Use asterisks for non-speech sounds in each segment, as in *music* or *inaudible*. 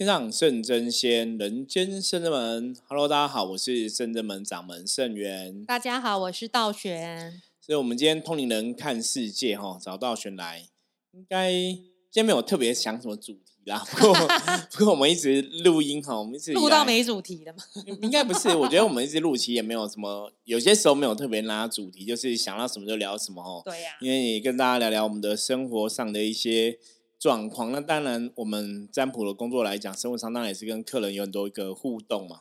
天上圣真仙，人间圣真门。Hello，大家好，我是圣真门掌门圣元。大家好，我是道玄。所以，我们今天通灵人看世界，哈，找道玄来，应该今天没有特别想什么主题啦。*laughs* 不过，*laughs* 不过我们一直录音哈，我们一直录到没主题了吗？*laughs* 应该不是，我觉得我们一直录期也没有什么，有些时候没有特别拉主题，就是想到什么就聊什么哦。对呀，因为也跟大家聊聊我们的生活上的一些。状况那当然，我们占卜的工作来讲，生活上当然也是跟客人有很多一个互动嘛。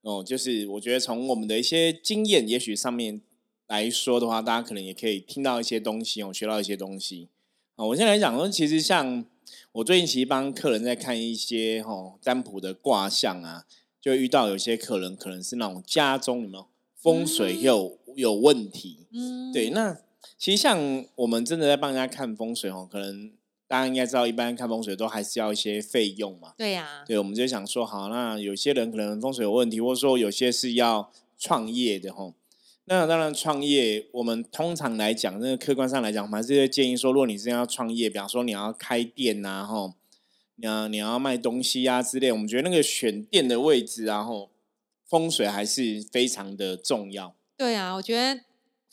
哦，就是我觉得从我们的一些经验，也许上面来说的话，大家可能也可以听到一些东西哦，学到一些东西。啊，我现在来讲说，其实像我最近其实帮客人在看一些哦占卜的卦象啊，就遇到有些客人可能是那种家中有没有风水有有问题。嗯，对。那其实像我们真的在帮人家看风水哦，可能。大家应该知道，一般看风水都还是要一些费用嘛。对呀。对，我们就想说，好，那有些人可能风水有问题，或者说有些是要创业的吼。那当然，创业我们通常来讲，那个客观上来讲，我们还是建议说，如果你真要创业，比方说你要开店呐，吼，你要你要卖东西啊之类，我们觉得那个选店的位置，然后风水还是非常的重要。对啊，我觉得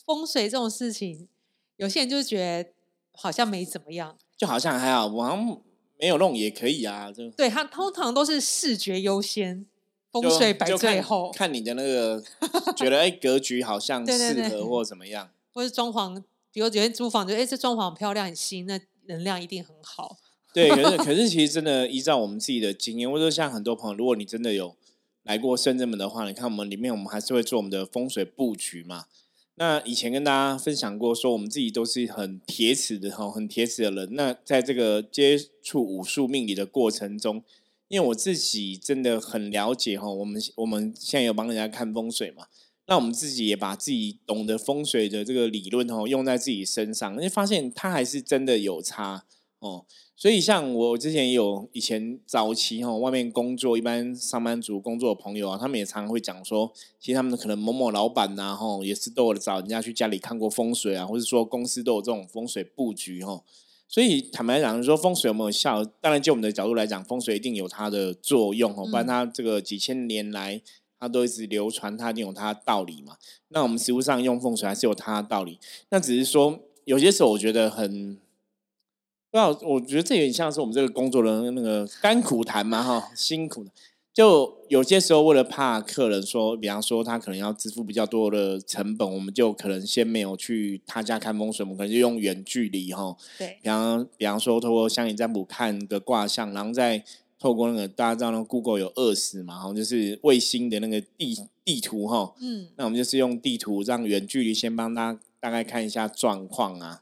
风水这种事情，有些人就是觉得好像没怎么样。就好像还好，我好像没有弄也可以啊。就对他通常都是视觉优先，风水摆最后。看你的那个，*laughs* 觉得哎格局好像适合或怎么样，或是装潢，比如有些租房，觉得哎这装潢很漂亮很新，那能量一定很好。对，可是可是其实真的依照我们自己的经验，或者说像很多朋友，如果你真的有来过深圳门的话，你看我们里面我们还是会做我们的风水布局嘛。那以前跟大家分享过，说我们自己都是很铁齿的哈，很铁齿的人。那在这个接触武术命理的过程中，因为我自己真的很了解哈，我们我们现在有帮人家看风水嘛，那我们自己也把自己懂得风水的这个理论哦，用在自己身上，你发现它还是真的有差哦。所以，像我之前也有以前早期哈，外面工作一般上班族工作的朋友啊，他们也常常会讲说，其实他们可能某某老板呐，哈，也是都有找人家去家里看过风水啊，或者说公司都有这种风水布局哈。所以坦白讲，说风水有没有效？当然，就我们的角度来讲，风水一定有它的作用哦，不然它这个几千年来它都一直流传，它一定有它的道理嘛。那我们实物上用风水还是有它的道理，那只是说有些时候我觉得很。那我觉得这有点像是我们这个工作的那个甘苦谈嘛，哈，辛苦的。就有些时候为了怕客人说，比方说他可能要支付比较多的成本，我们就可能先没有去他家看风水，我们可能就用远距离哈。对。比方比方说，透过相应占卜看个卦象，然后再透过那个大家知道那 Google 有二十嘛，哈，就是卫星的那个地地图哈。嗯。那我们就是用地图让远距离先帮大家大概看一下状况啊。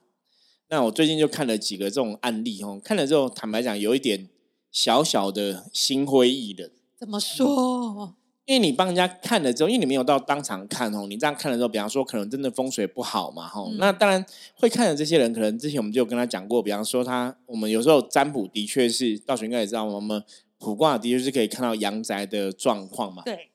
那我最近就看了几个这种案例哦，看了之后，坦白讲，有一点小小的心灰意冷。怎么说？因为你帮人家看了之后，因为你没有到当场看哦，你这样看了之后，比方说可能真的风水不好嘛，哈。那当然会看的这些人，可能之前我们就有跟他讲过，比方说他，我们有时候占卜的确是，道玄应该也知道，我们卜卦的确是可以看到阳宅的状况嘛。对，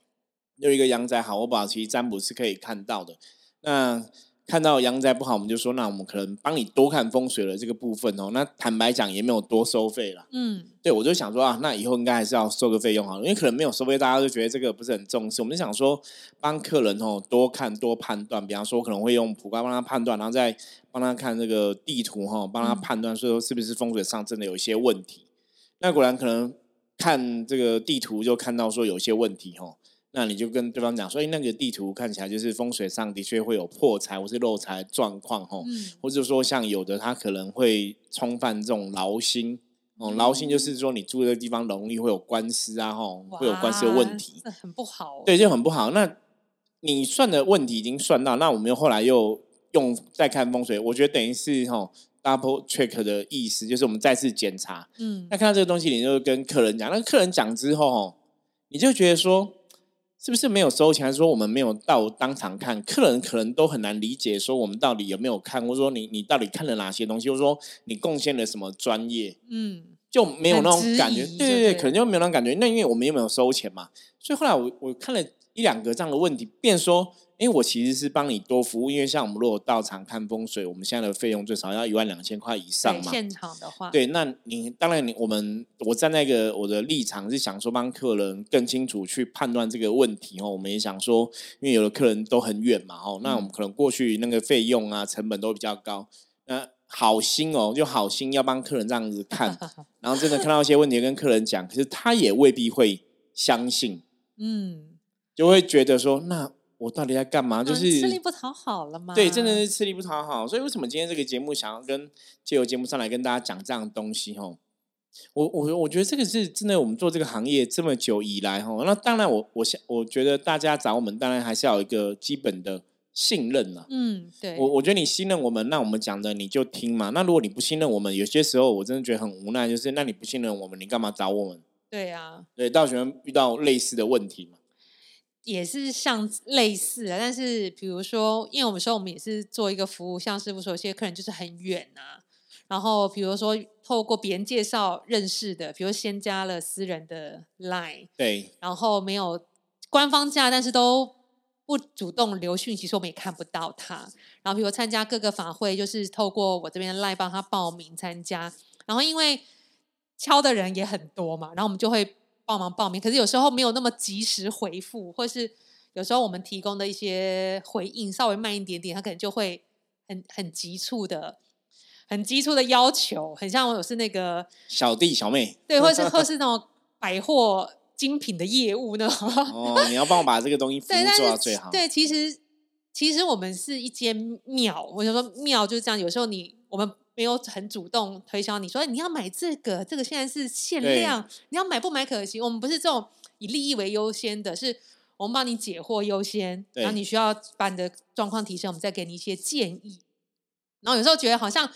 有一个阳宅好，我保其实占卜是可以看到的。那看到阳宅不好，我们就说，那我们可能帮你多看风水的这个部分哦。那坦白讲，也没有多收费了。嗯，对，我就想说啊，那以后应该还是要收个费用好了，因为可能没有收费，大家都觉得这个不是很重视。我们就想说，帮客人哦多看多判断，比方说可能会用普卦帮他判断，然后再帮他看这个地图哈，帮他判断说是不是风水上真的有一些问题。那果然可能看这个地图就看到说有些问题哈。那你就跟对方讲说，哎，那个地图看起来就是风水上的确会有破财或是漏财状况，吼，或者说像有的他可能会冲犯这种劳心，哦，劳心就是说你住的地方容易会有官司啊，吼，会有官司的问题，很不好，对，就很不好。那你算的问题已经算到，那我们又后来又用再看风水，我觉得等于是吼 double check 的意思，就是我们再次检查，嗯，那看到这个东西，你就跟客人讲，那客人讲之后，吼，你就觉得说。是不是没有收钱？还是说我们没有到当场看？客人可能都很难理解，说我们到底有没有看，或者说你你到底看了哪些东西，或者说你贡献了什么专业？嗯，就没有那种感觉。对对对，可能就没有那种感觉。那因为我们又没有收钱嘛，所以后来我我看了一两个这样的问题，便说，哎，我其实是帮你多服务，因为像我们如果到场看风水，我们现在的费用最少要一万两千块以上嘛。现场的话，对，那你当然你我们我站在一个我的立场是想说帮客人更清楚去判断这个问题哦。我们也想说，因为有的客人都很远嘛哦，那我们可能过去那个费用啊成本都比较高，那。好心哦，就好心要帮客人这样子看，*laughs* 然后真的看到一些问题跟客人讲，可是他也未必会相信，嗯，就会觉得说，那我到底在干嘛？就是吃力不讨好了吗？对，真的是吃力不讨好。所以为什么今天这个节目想要跟借由节目上来跟大家讲这样的东西？吼，我我我觉得这个是真的，我们做这个行业这么久以来，吼，那当然我我想我觉得大家找我们，当然还是要有一个基本的。信任了，嗯，对我，我觉得你信任我们，那我们讲的你就听嘛。那如果你不信任我们，有些时候我真的觉得很无奈，就是那你不信任我们，你干嘛找我们？对呀，对，到时候遇到类似的问题嘛，也是像类似的，但是比如说，因为我们说我们也是做一个服务，像师傅说，有些客人就是很远啊，然后比如说透过别人介绍认识的，比如先加了私人的 line，对，然后没有官方价，但是都。不主动留讯息，说我们也看不到他。然后，比如参加各个法会，就是透过我这边 Line 帮他报名参加。然后，因为敲的人也很多嘛，然后我们就会帮忙报名。可是有时候没有那么及时回复，或是有时候我们提供的一些回应稍微慢一点点，他可能就会很很急促的、很急促的要求，很像我是那个小弟小妹，对，或是或 *laughs* 是那种百货。精品的业务呢？哦，*laughs* 你要帮我把这个东西服务做到最好。对，其实其实我们是一间庙，我想说庙就是这样。有时候你我们没有很主动推销，你说你要买这个，这个现在是限量，你要买不买可惜？我们不是这种以利益为优先的，是我们帮你解惑优先，然后你需要把你的状况提升，我们再给你一些建议。然后有时候觉得好像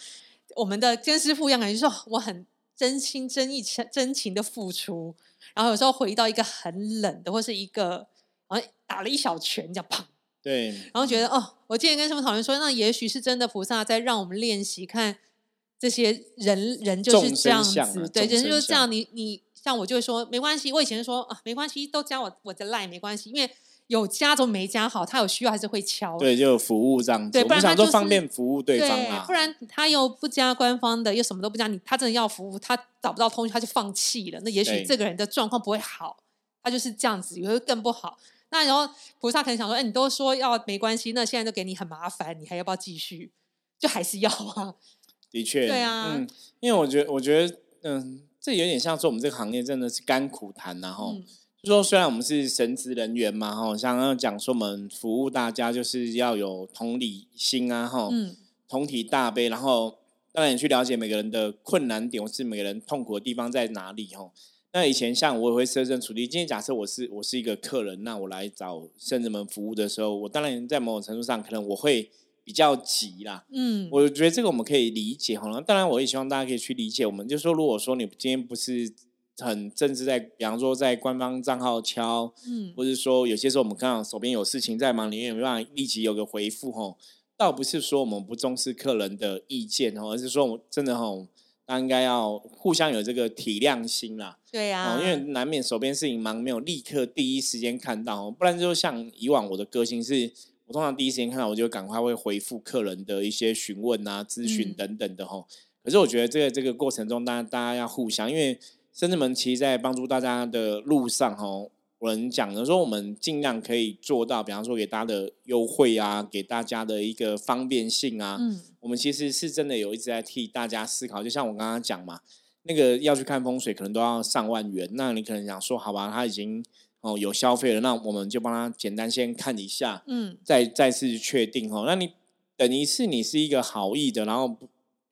我们的跟师傅一样，感觉说我很真心真意真情的付出。然后有时候回到一个很冷的，或是一个好像打了一小拳，这样砰。对。然后觉得哦，我今天跟师傅讨论说，那也许是真的菩萨在让我们练习看这些人人就是这样子，对，人就是这样。你你像我就会说没关系，我以前说啊没关系，都加我我的赖没关系，因为。有加总没加好，他有需要还是会敲。对，就服务这样子。对，不然他就方便服务对方啊。不然他又不加官方的，又什么都不加，你他真的要服务，他找不到通讯，他就放弃了。那也许这个人的状况不会好，他就是这样子，也会更不好。那然后菩萨可能想说，哎，你都说要没关系，那现在都给你很麻烦，你还要不要继续？*laughs* 就还是要啊。的确，对啊，嗯，因为我觉得，我觉得，嗯，这有点像说我们这个行业真的是甘苦谈，然后。就说虽然我们是神职人员嘛，哈，像刚刚讲说我们服务大家就是要有同理心啊，哈，嗯同体大悲，然后当然也去了解每个人的困难点或是每个人痛苦的地方在哪里，哈。那以前像我也会设身处地，今天假设我是我是一个客人，那我来找圣人们服务的时候，我当然在某种程度上可能我会比较急啦，嗯，我觉得这个我们可以理解，哈。当然我也希望大家可以去理解，我们就说如果说你今天不是。很正式，在比方说在官方账号敲，嗯，或者说有些时候我们刚好手边有事情在忙，你也没办法立即有个回复吼。倒不是说我们不重视客人的意见哦，而是说我真的吼，大家应该要互相有这个体谅心啦。对呀，因为难免手边事情忙，没有立刻第一时间看到，不然就像以往我的个性是，我通常第一时间看到，我就赶快会回复客人的一些询问啊、咨询等等的吼。可是我觉得这个这个过程中，大家大家要互相，因为。深圳门其实，在帮助大家的路上，哈，我们讲的说，我们尽量可以做到，比方说给大家的优惠啊，给大家的一个方便性啊，嗯，我们其实是真的有一直在替大家思考。就像我刚刚讲嘛，那个要去看风水，可能都要上万元，那你可能想说，好吧，他已经哦有消费了，那我们就帮他简单先看一下，嗯，再再次确定哦。那你等于是你是一个好意的，然后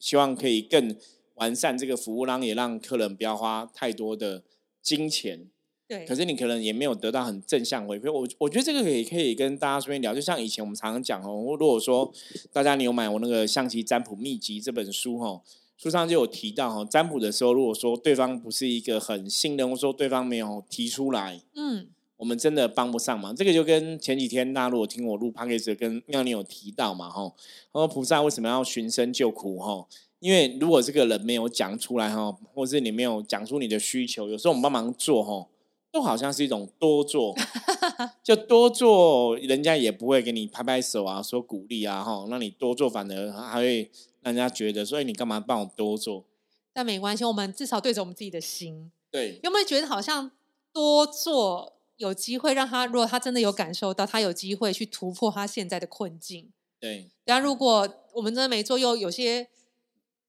希望可以更。完善这个服务，让也让客人不要花太多的金钱。对，可是你可能也没有得到很正向回馈。我我觉得这个也可以跟大家顺便聊。就像以前我们常常讲哦，如果说大家你有买我那个象棋占卜秘籍这本书哈，书上就有提到哈，占卜的时候，如果说对方不是一个很信任，或说对方没有提出来，嗯，我们真的帮不上忙。这个就跟前几天大家如果听我录 p d c a 跟妙妮有提到嘛哈，说菩萨为什么要寻声救苦哈？因为如果这个人没有讲出来哈，或是你没有讲出你的需求，有时候我们帮忙做哈，都好像是一种多做，*laughs* 就多做，人家也不会给你拍拍手啊，说鼓励啊，哈，那你多做反而还会让人家觉得，所以你干嘛帮我多做？但没关系，我们至少对着我们自己的心。对，有没有觉得好像多做有机会让他，如果他真的有感受到，他有机会去突破他现在的困境？对。然后如果我们真的没做，又有些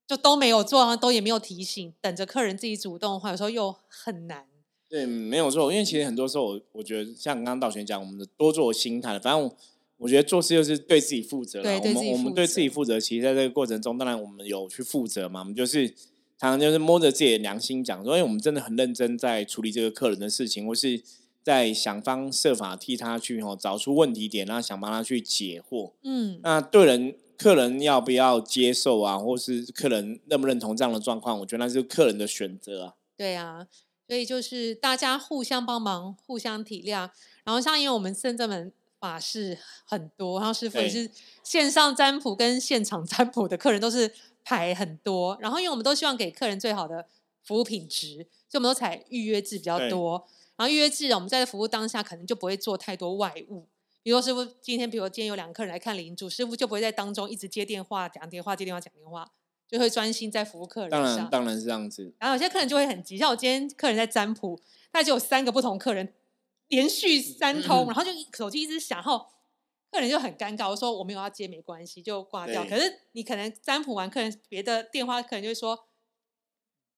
就都没有做，都也没有提醒，等着客人自己主动的话，有时候又很难。对，没有错，因为其实很多时候，我我觉得像刚刚道玄讲，我们的多做心态，反正我我觉得做事就是对自己负责。对，我们我们对自己负责，其实在这个过程中，当然我们有去负责嘛，我们就是。常常就是摸着自己的良心讲说，因为我们真的很认真在处理这个客人的事情，或是在想方设法替他去哦找出问题点，然后想帮他去解惑。嗯，那对人客人要不要接受啊，或是客人认不认同这样的状况，我觉得那是客人的选择啊。对啊，所以就是大家互相帮忙，互相体谅。然后像因为我们深圳门法事很多，然后师傅也是线上占卜跟现场占卜的客人都是。排很多，然后因为我们都希望给客人最好的服务品质，所以我们都采预约制比较多。然后预约制，我们在服务当下可能就不会做太多外务。比如说师傅今天，比如今天有两个客人来看领主，师傅就不会在当中一直接电话、讲电话、接电话、讲电话，就会专心在服务客人。当然，当然是这样子。然后有些客人就会很急，像我今天客人在占卜，他就有三个不同客人连续三通，然后就手机一直响，然后。客人就很尴尬，我说我没有要接，没关系，就挂掉。可是你可能占卜完，客人别的电话，客人就会说，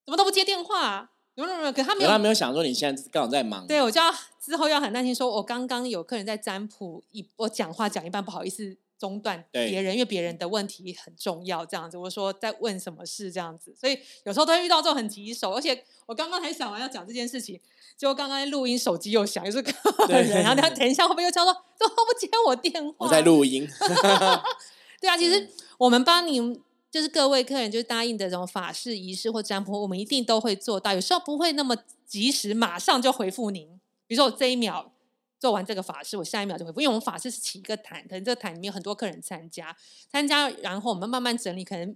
怎么都不接电话？有有有，可他没有，他没有想说你现在刚好在忙。对，我就要之后要很耐心，说我刚刚有客人在占卜，一我讲话讲一半，不好意思。中断别人，因为别人的问题很重要，这样子。我说在问什么事，这样子。所以有时候都会遇到这种很棘手，而且我刚刚才想完要讲这件事情，结果刚刚录音手机又响，又是客人，然后他等一下会不会又叫说怎么不接我电话？我在录音。*laughs* 对啊，其实我们帮您，就是各位客人，就是答应的这种法事仪式或占卜，我们一定都会做到。有时候不会那么及时，马上就回复您。比如说我这一秒。做完这个法事，我下一秒就回复，因为我们法事是起一个坛，可能这个坛里面有很多客人参加，参加，然后我们慢慢整理，可能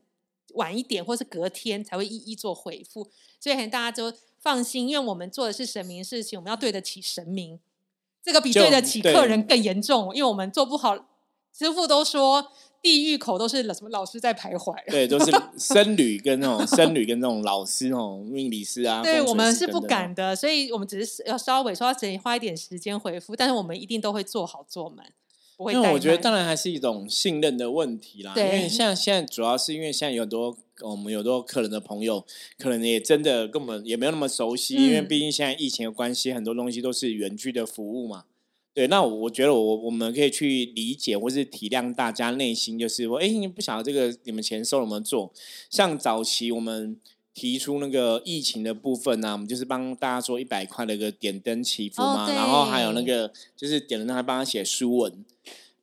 晚一点或是隔天才会一一做回复，所以可能大家就放心，因为我们做的是神明事情，我们要对得起神明，这个比对得起客人更严重，因为我们做不好，师傅都说。地狱口都是什么老师在徘徊？对，都是 *laughs* 僧侣跟那种僧侣跟那种老师哦，命理师啊。对我们是不敢的，所以我们只是要稍微说要整花一点时间回复，但是我们一定都会做好做满。因为我觉得当然还是一种信任的问题啦。因为像现在主要是因为现在有很多我们有很多客人的朋友，可能也真的跟我们也没有那么熟悉，因为毕竟现在疫情的关系，很多东西都是远距的服务嘛。对，那我我觉得我我们可以去理解或是体谅大家内心，就是说，哎，你不晓得这个你们钱收怎么做？像早期我们提出那个疫情的部分呢，我们就是帮大家做一百块的一个点灯祈福嘛，然后还有那个就是点灯还帮他写书文。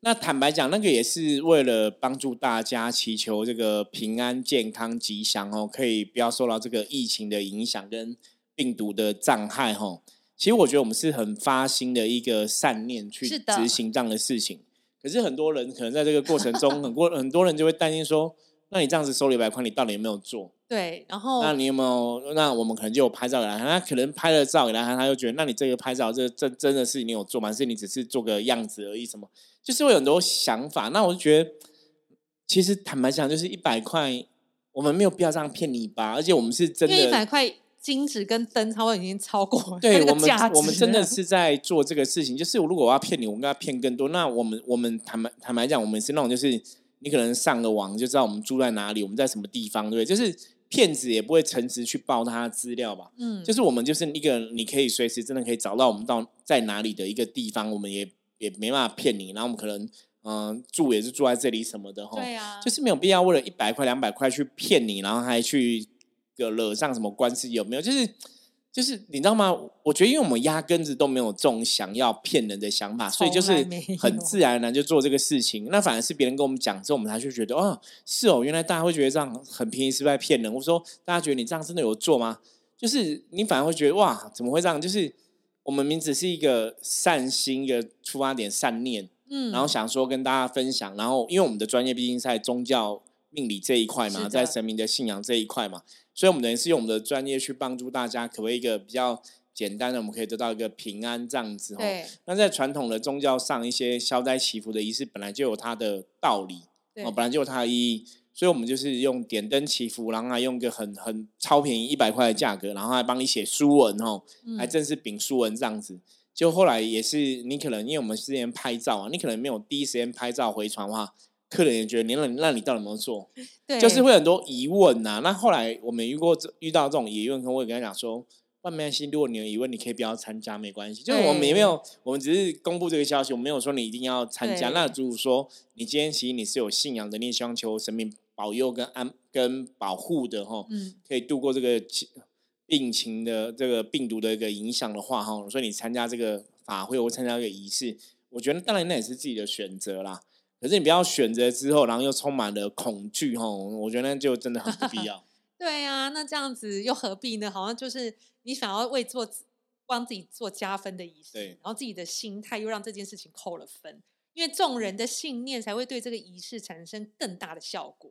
那坦白讲，那个也是为了帮助大家祈求这个平安、健康、吉祥哦，可以不要受到这个疫情的影响跟病毒的障害哈。其实我觉得我们是很发心的一个善念去执行这样的事情，可是很多人可能在这个过程中，*laughs* 很多很多人就会担心说：，那你这样子收了一百块，你到底有没有做？对，然后那你有没有？那我们可能就有拍照给他，他可能拍了照给他，他就觉得，那你这个拍照，这这真的是你有做吗？是你只是做个样子而已？什么？就是会很多想法。那我就觉得，其实坦白讲，就是一百块，我们没有必要这样骗你吧？而且我们是真的一百块。金子跟灯，他会已经超过对我们，我们真的是在做这个事情。就是如果我要骗你，我们要骗更多。那我们，我们坦白坦白讲，我们是那种，就是你可能上个网就知道我们住在哪里，我们在什么地方，对不对？就是骗子也不会诚实去报他的资料吧？嗯，就是我们就是一个你可以随时真的可以找到我们到在哪里的一个地方，我们也也没办法骗你。然后我们可能嗯住也是住在这里什么的哈，对啊，就是没有必要为了一百块两百块去骗你，然后还去。个惹上什么官司有没有？就是就是你知道吗？我觉得因为我们压根子都没有这种想要骗人的想法，所以就是很自然然就做这个事情。那反而是别人跟我们讲之后，我们才去觉得哦，是哦，原来大家会觉得这样很便宜，是在骗人。我说大家觉得你这样真的有做吗？就是你反而会觉得哇，怎么会这样？就是我们名字是一个善心一个出发点善念，嗯，然后想说跟大家分享。然后因为我们的专业毕竟在宗教命理这一块嘛，在神明的信仰这一块嘛。所以，我们等于是用我们的专业去帮助大家，可为一个比较简单的，我们可以得到一个平安这样子哦。对那在传统的宗教上，一些消灾祈福的仪式本来就有它的道理哦，本来就有它的意义，所以我们就是用点灯祈福，然后还用个很很超便宜一百块的价格，然后还帮你写书文哦，还嗯真是丙书文这样子。就后来也是你可能因为我们之前拍照啊，你可能没有第一时间拍照回传的话，客人也觉得你让那你到底有没有做？对，就是会很多疑问呐、那后来我们遇过这遇到这种疑问，可我也跟他讲说，万没关系，如果你有疑问，你可以不要参加，没关系。就是我们也没有，我们只是公布这个消息，我们没有说你一定要参加。对那如果说你今天其实你是有信仰的，你也希望求神明保佑跟安跟保护的哈，嗯，可以度过这个情病情的这个病毒的一个影响的话哈，所以你参加这个法会或参加这个仪式，我觉得当然那也是自己的选择啦。可是你不要选择之后，然后又充满了恐惧哈，我觉得那就真的很不必要。*laughs* 对啊，那这样子又何必呢？好像就是你想要为做帮自己做加分的仪式，然后自己的心态又让这件事情扣了分，因为众人的信念才会对这个仪式产生更大的效果。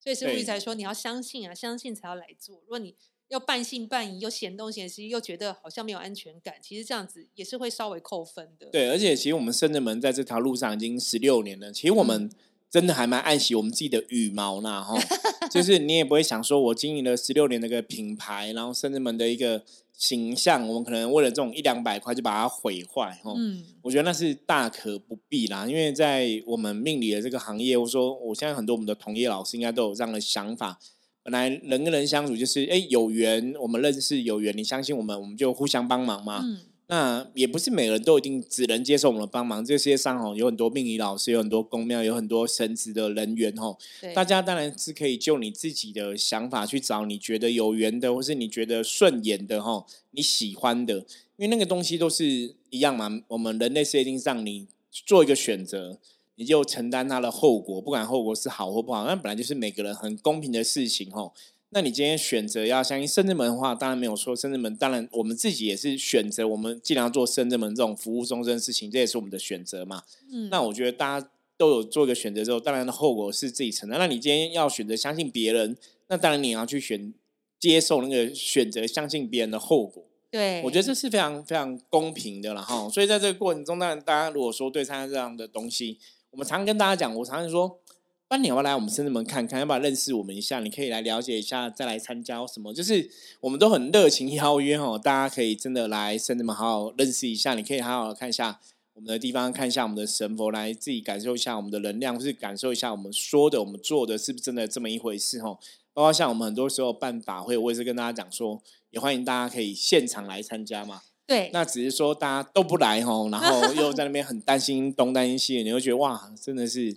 所以师傅才说你要相信啊，相信才要来做。如果你又半信半疑，又嫌东嫌西，又觉得好像没有安全感，其实这样子也是会稍微扣分的。对，而且其实我们深圳门在这条路上已经十六年了，其实我们真的还蛮爱惜我们自己的羽毛呢，哈，*laughs* 就是你也不会想说我经营了十六年的一个品牌，然后深圳门的一个形象，我们可能为了这种一两百块就把它毁坏，哈，嗯，我觉得那是大可不必啦，因为在我们命理的这个行业，或者说我现在很多我们的同业老师应该都有这样的想法。本来人跟人相处就是，哎，有缘我们认识，有缘你相信我们，我们就互相帮忙嘛。嗯，那也不是每个人都一定只能接受我们的帮忙。这世界上哦，有很多命理老师，有很多公庙，有很多神职的人员哦。大家当然是可以就你自己的想法去找你觉得有缘的，或是你觉得顺眼的哈，你喜欢的，因为那个东西都是一样嘛。我们人类世界定上，你做一个选择，你就承担它的后果，不管后果是好或不好，那本来就是每个人很公平的事情哦。那你今天选择要相信深圳门的话，当然没有说。深圳门当然我们自己也是选择，我们尽量做深圳门这种服务终身的事情，这也是我们的选择嘛。嗯，那我觉得大家都有做一个选择之后，当然的后果是自己承担。那你今天要选择相信别人，那当然你要去选接受那个选择相信别人的后果。对，我觉得这是非常非常公平的了哈。所以在这个过程中，当然大家如果说对参加这样的东西，我们常跟大家讲，我常常说，不然你要不要来我们深圳门看看，要不要认识我们一下？你可以来了解一下，再来参加什么？就是我们都很热情邀约哦，大家可以真的来深圳门好好认识一下，你可以好好看一下。我们的地方看一下我们的神佛，来自己感受一下我们的能量，或是感受一下我们说的、我们做的是不是真的这么一回事哦。包括像我们很多时候办法会，我也是跟大家讲说，也欢迎大家可以现场来参加嘛。对，那只是说大家都不来吼，然后又在那边很担心东担心西，你会觉得哇，真的是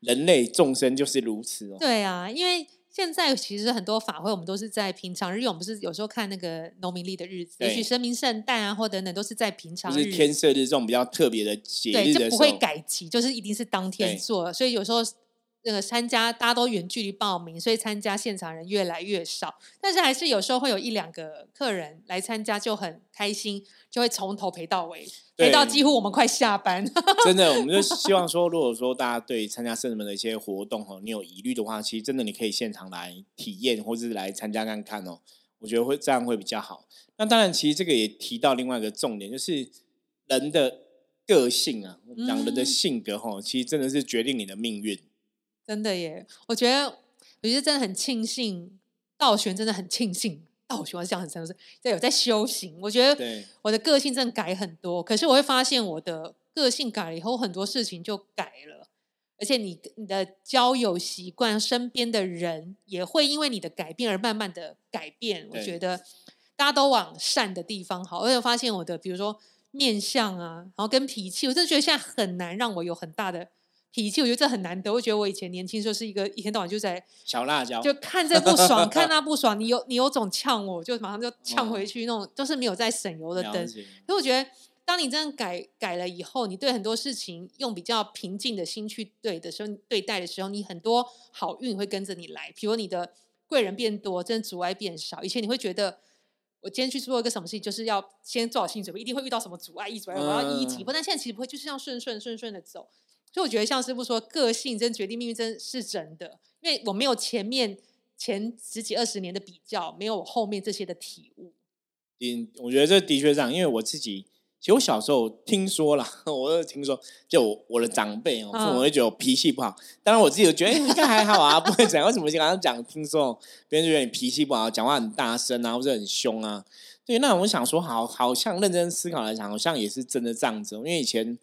人类众生就是如此哦。对啊，因为现在其实很多法会，我们都是在平常日，因为我们不是有时候看那个农民历的日子，也对许生民圣诞啊，或等等，都是在平常日，就是天赦日这种比较特别的节，日的就不会改期，就是一定是当天做，所以有时候。那个参加大家都远距离报名，所以参加现场人越来越少。但是还是有时候会有一两个客人来参加，就很开心，就会从头陪到尾，陪到几乎我们快下班。*laughs* 真的，我们就希望说，如果说大家对参加圣人们的一些活动哦，你有疑虑的话，其实真的你可以现场来体验，或者是来参加看看哦。我觉得会这样会比较好。那当然，其实这个也提到另外一个重点，就是人的个性啊，我们讲人的嗯性格哈，其实真的是决定你的命运。真的耶，我觉得，我觉得真的很庆幸，道玄真的很庆幸，道玄我是讲很深，是在有在修行。我觉得我的个性真的改很多，可是我会发现我的个性改了以后，很多事情就改了，而且你你的交友习惯、身边的人也会因为你的改变而慢慢的改变。我对觉得大家都往善的地方好，而且我发现我的比如说面相啊，然后跟脾气，我真的觉得现在很难让我有很大的。脾气，我觉得这很难得。我觉得我以前年轻时候是一个一天到晚就在小辣椒，就看这不爽，看 *laughs* 那不爽，你有你有种呛我，就马上就呛哦回去，那种都是没有在省油的灯。所以我觉得，当你真的改改了以后，你对很多事情用比较平静的心去对的时候，对待的时候，你很多好运会跟着你来。比如你的贵人变多，真的阻碍变少。以前你会觉得，我今天去做一个什么事情，就是要先做好心理准备，一定会遇到什么阻碍、一阻碍，我要一一击破。但现在其实不会，就是这样顺顺顺顺的走。所以我觉得，像师傅说，个性真决定命运，真是真的。因为我没有前面前十几二十年的比较，没有我后面这些的体悟。嗯，我觉得这的确这样，因为我自己，其实我小时候听说了，*laughs* 我有听说，就我我的长辈哦，父母嗯会觉得我脾气不好，当然我自己就觉得、哎应该还好啊，不会怎样。为什么经常讲听说别人就觉得你脾气不好，讲话很大声啊，或者很凶啊？对，那我想说，好，好像认真思考来讲，好像也是真的这样子哦。因为以前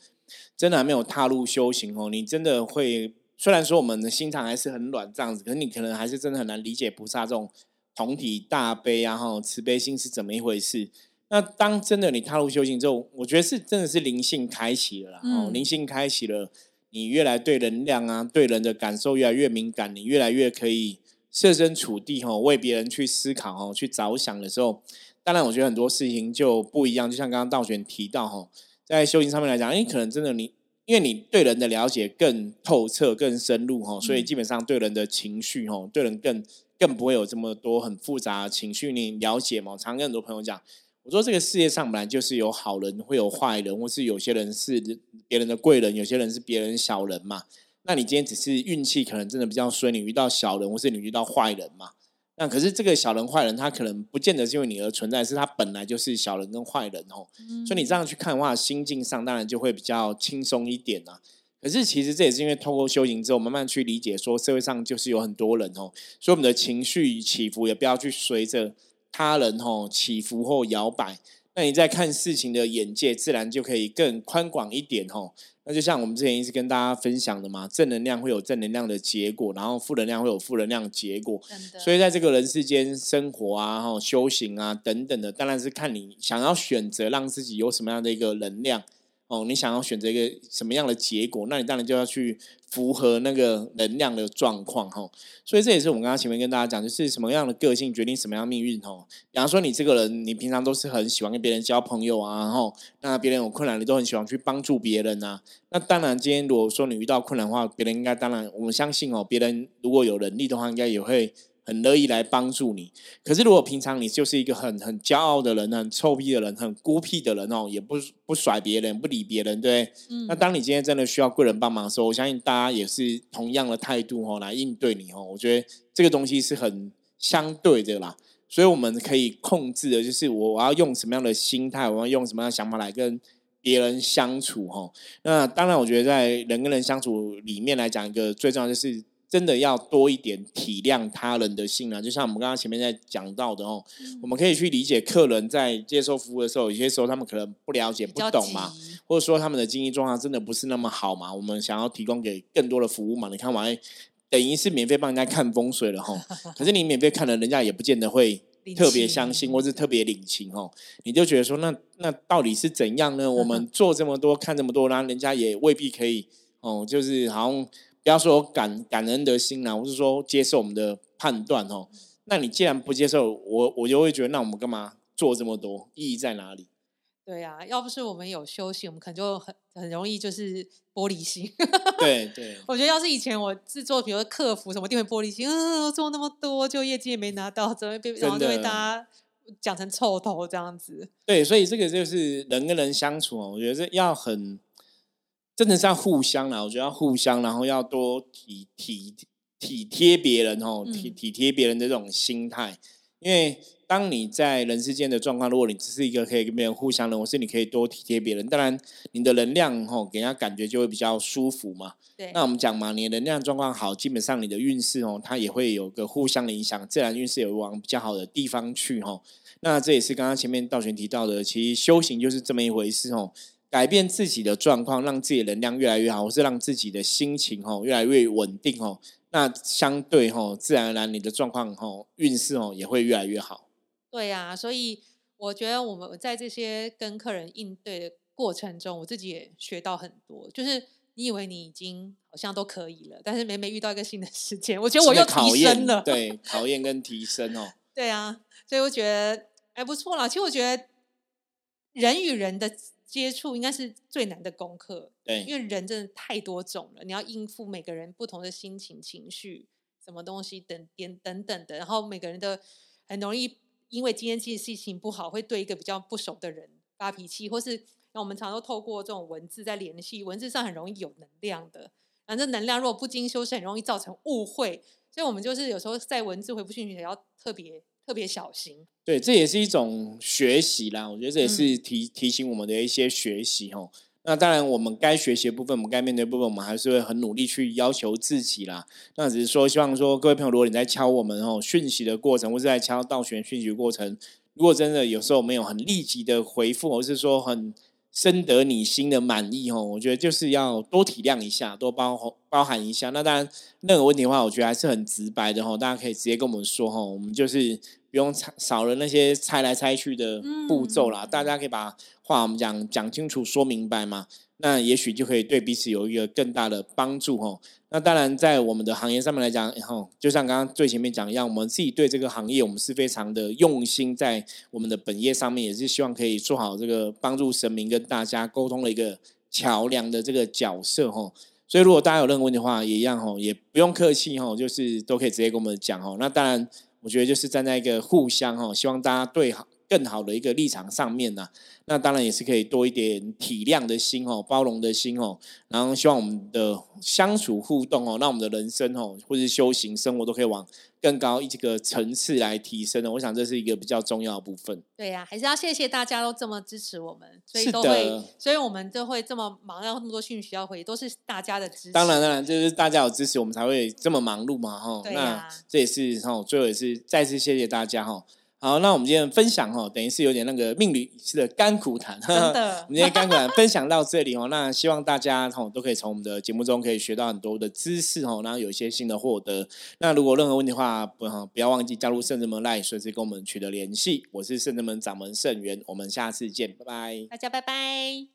真的还没有踏入修行哦，你真的会，虽然说我们的心肠还是很软这样子，可是你可能还是真的很难理解菩萨这种同体大悲啊，哈，慈悲心是怎么一回事。那当真的你踏入修行之后，我觉得是真的是灵性开启了啦，哦，嗯灵性开启了，你越来对能量啊，对人的感受越来越敏感，你越来越可以设身处地哈、哦，为别人去思考哦，去着想的时候，当然我觉得很多事情就不一样。就像刚刚道玄提到哈、哦，在修行上面来讲，你，可能真的你因为你对人的了解更透彻、更深入哈、哦，所以嗯基本上对人的情绪哈、哦，对人更更不会有这么多很复杂的情绪，你了解吗？我常跟很多朋友讲。我说这个世界上本来就是有好人，会有坏人，或是有些人是别人的贵人，有些人是别人小人嘛。那你今天只是运气可能真的比较衰，你遇到小人，或是你遇到坏人嘛。那可是这个小人坏人，他可能不见得是因为你而存在，是他本来就是小人跟坏人哦。所以你这样去看的话，心境上当然就会比较轻松一点啊。可是其实这也是因为透过修行之后，慢慢去理解说社会上就是有很多人哦，所以我们的情绪起伏也不要去随着他人哦起伏或摇摆。那你在看事情的眼界，自然就可以更宽广一点哦。那就像我们之前一直跟大家分享的嘛，正能量会有正能量的结果，然后负能量会有负能量的结果。所以在这个人世间生活啊、哈修行啊等等的，当然是看你想要选择让自己有什么样的一个能量哦，你想要选择一个什么样的结果，那你当然就要去符合那个能量的状况哈。所以这也是我们刚刚前面跟大家讲，就是什么样的个性决定什么样命运哦。比方说你这个人，你平常都是很喜欢跟别人交朋友啊，然后那别人有困难，你都很喜欢去帮助别人啊。那当然，今天如果说你遇到困难的话，别人应该当然，我们相信哦，别人如果有能力的话，应该也会很乐意来帮助你。可是如果平常你就是一个很很骄傲的人、很臭屁的人、很孤僻的人哦，也不不甩别人、不理别人，对不对？嗯那当你今天真的需要贵人帮忙的时候，我相信大家也是同样的态度哦来应对你哦。我觉得这个东西是很相对的啦，所以我们可以控制的就是我我要用什么样的心态，我要用什么样的想法来跟别人相处哈。那当然，我觉得在人跟人相处里面来讲，一个最重要就是真的要多一点体谅他人的心啊。就像我们刚刚前面在讲到的哦，我们可以去理解客人在接受服务的时候，有些时候他们可能不了解、不懂嘛。或者说他们的经济状况真的不是那么好嘛，我们想要提供给更多的服务嘛。你看完，哎等于是免费帮人家看风水了哈。*laughs* 可是你免费看了，人家也不见得会特别相信，或是特别领情哦。你就觉得说，那那到底是怎样呢？我们 *laughs* 做这么多，看这么多，然后人家也未必可以哦，就是好像不要说感感恩的心啦，或是说接受我们的判断哦。那你既然不接受，我我就会觉得，那我们干嘛做这么多？意义在哪里？对呀、要不是我们有休息，我们可能就很很容易就是玻璃心。对 *laughs* 对。*laughs* 我觉得要是以前我制作，比如说客服什么，一定会玻璃心，嗯，做那么多，就业绩也没拿到，怎么被然后就被大家讲成臭头这样子。对，所以这个就是人跟人相处哦，我觉得这要很，真的是要互相啦。我觉得要互相，然后要多体体体贴别人哦，体嗯体贴别人的这种心态。因为当你在人世间的状况，如果你只是一个可以跟别人互相的，或是你可以多体贴别人，当然你的能量哦，给人家感觉就会比较舒服嘛。对，那我们讲嘛，你的能量状况好，基本上你的运势哦，它也会有个互相的影响，自然运势也会往比较好的地方去哦。那这也是刚刚前面道玄提到的，其实修行就是这么一回事哦。改变自己的状况，让自己的能量越来越好，或是让自己的心情哦越来越稳定哦。那相对哦，自然而然你的状况哦，运势哦也会越来越好。对呀、所以我觉得我们在这些跟客人应对的过程中，我自己也学到很多。就是你以为你已经好像都可以了，但是每每遇到一个新的事件，我觉得我又提升了。对，考验跟提升哦。*laughs* 对啊，所以我觉得还不错啦。其实我觉得人与人的接触应该是最难的功课，对。因为人真的太多种了，你要应付每个人不同的心情、情绪、什么东西等点等等的，然后每个人的很容易因为今天其实心情不好，会对一个比较不熟的人发脾气，或是那我们常常都透过这种文字在联系，文字上很容易有能量的，反正能量如果不经修饰，很容易造成误会，所以我们就是有时候在文字回复讯息也要特别特别小心。对，这也是一种学习啦。我觉得这也是提提醒我们的一些学习哦。那当然，我们该学习的部分，我们该面对的部分，我们还是会很努力去要求自己啦。那只是说，希望说各位朋友，如果你在敲我们哦讯息的过程，或是在敲道玄讯息的过程，如果真的有时候没有很立即的回复，或是说很深得你心的满意哦，我觉得就是要多体谅一下，多包包含一下。那当然，任何问题的话，我觉得还是很直白的哦，大家可以直接跟我们说哦，我们就是不用少了那些猜来猜去的步骤啦，大家可以把。话我们讲讲清楚说明白嘛，那也许就可以对彼此有一个更大的帮助哦。那当然在我们的行业上面来讲，吼，就像刚刚最前面讲一样，我们自己对这个行业我们是非常的用心，在我们的本业上面也是希望可以做好这个帮助神明跟大家沟通的一个桥梁的这个角色吼。所以如果大家有任何问题的话，也一样吼，也不用客气吼，就是都可以直接跟我们讲吼。那当然，我觉得就是站在一个互相吼，希望大家对好。更好的一个立场上面呢，那当然也是可以多一点体谅的心哦，包容的心哦，然后希望我们的相处互动哦，让我们的人生哦，或是修行生活都可以往更高一个层次来提升的。我想这是一个比较重要的部分。对呀，还是要谢谢大家都这么支持我们，所以都会，所以我们都会这么忙，要那么多讯息要回，都是大家的支持。当然，当然，就是大家有支持，我们才会这么忙碌嘛，哈。那这也是哈，最后也是再次谢谢大家哈。好，那我们今天分享哦，等于是有点那个命理师的甘苦谈，*laughs* *laughs* 真的。我们今天甘苦谈分享到这里哦，那希望大家哦都可以从我们的节目中可以学到很多的知识哦，然后有一些新的获得。那如果任何问题的话，不哈不要忘记加入圣人门 Line，随时跟我们取得联系。我是圣人门掌门圣元，我们下次见，拜拜，大家拜拜。